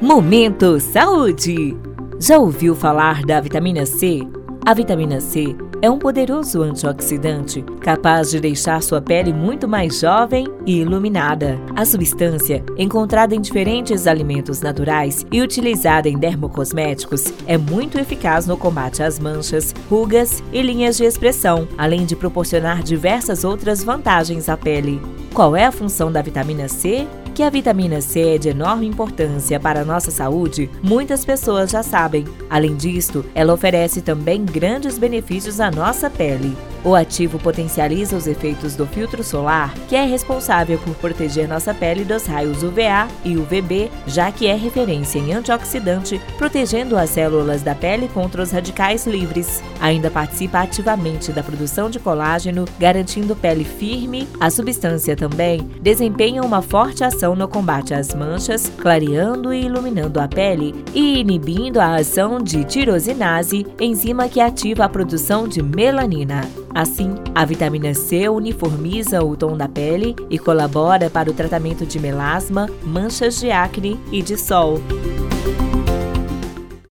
Momento Saúde! Já ouviu falar da vitamina C? A vitamina C é um poderoso antioxidante capaz de deixar sua pele muito mais jovem e iluminada. A substância, encontrada em diferentes alimentos naturais e utilizada em dermocosméticos, é muito eficaz no combate às manchas, rugas e linhas de expressão, além de proporcionar diversas outras vantagens à pele. Qual é a função da vitamina C? Que a vitamina C é de enorme importância para a nossa saúde, muitas pessoas já sabem. Além disto, ela oferece também grandes benefícios à nossa pele. O ativo potencializa os efeitos do filtro solar, que é responsável por proteger nossa pele dos raios UVA e UVB, já que é referência em antioxidante, protegendo as células da pele contra os radicais livres. Ainda participa ativamente da produção de colágeno, garantindo pele firme. A substância também desempenha uma forte ação no combate às manchas, clareando e iluminando a pele e inibindo a ação de tirosinase, enzima que ativa a produção de melanina. Assim, a vitamina C uniformiza o tom da pele e colabora para o tratamento de melasma, manchas de acne e de sol.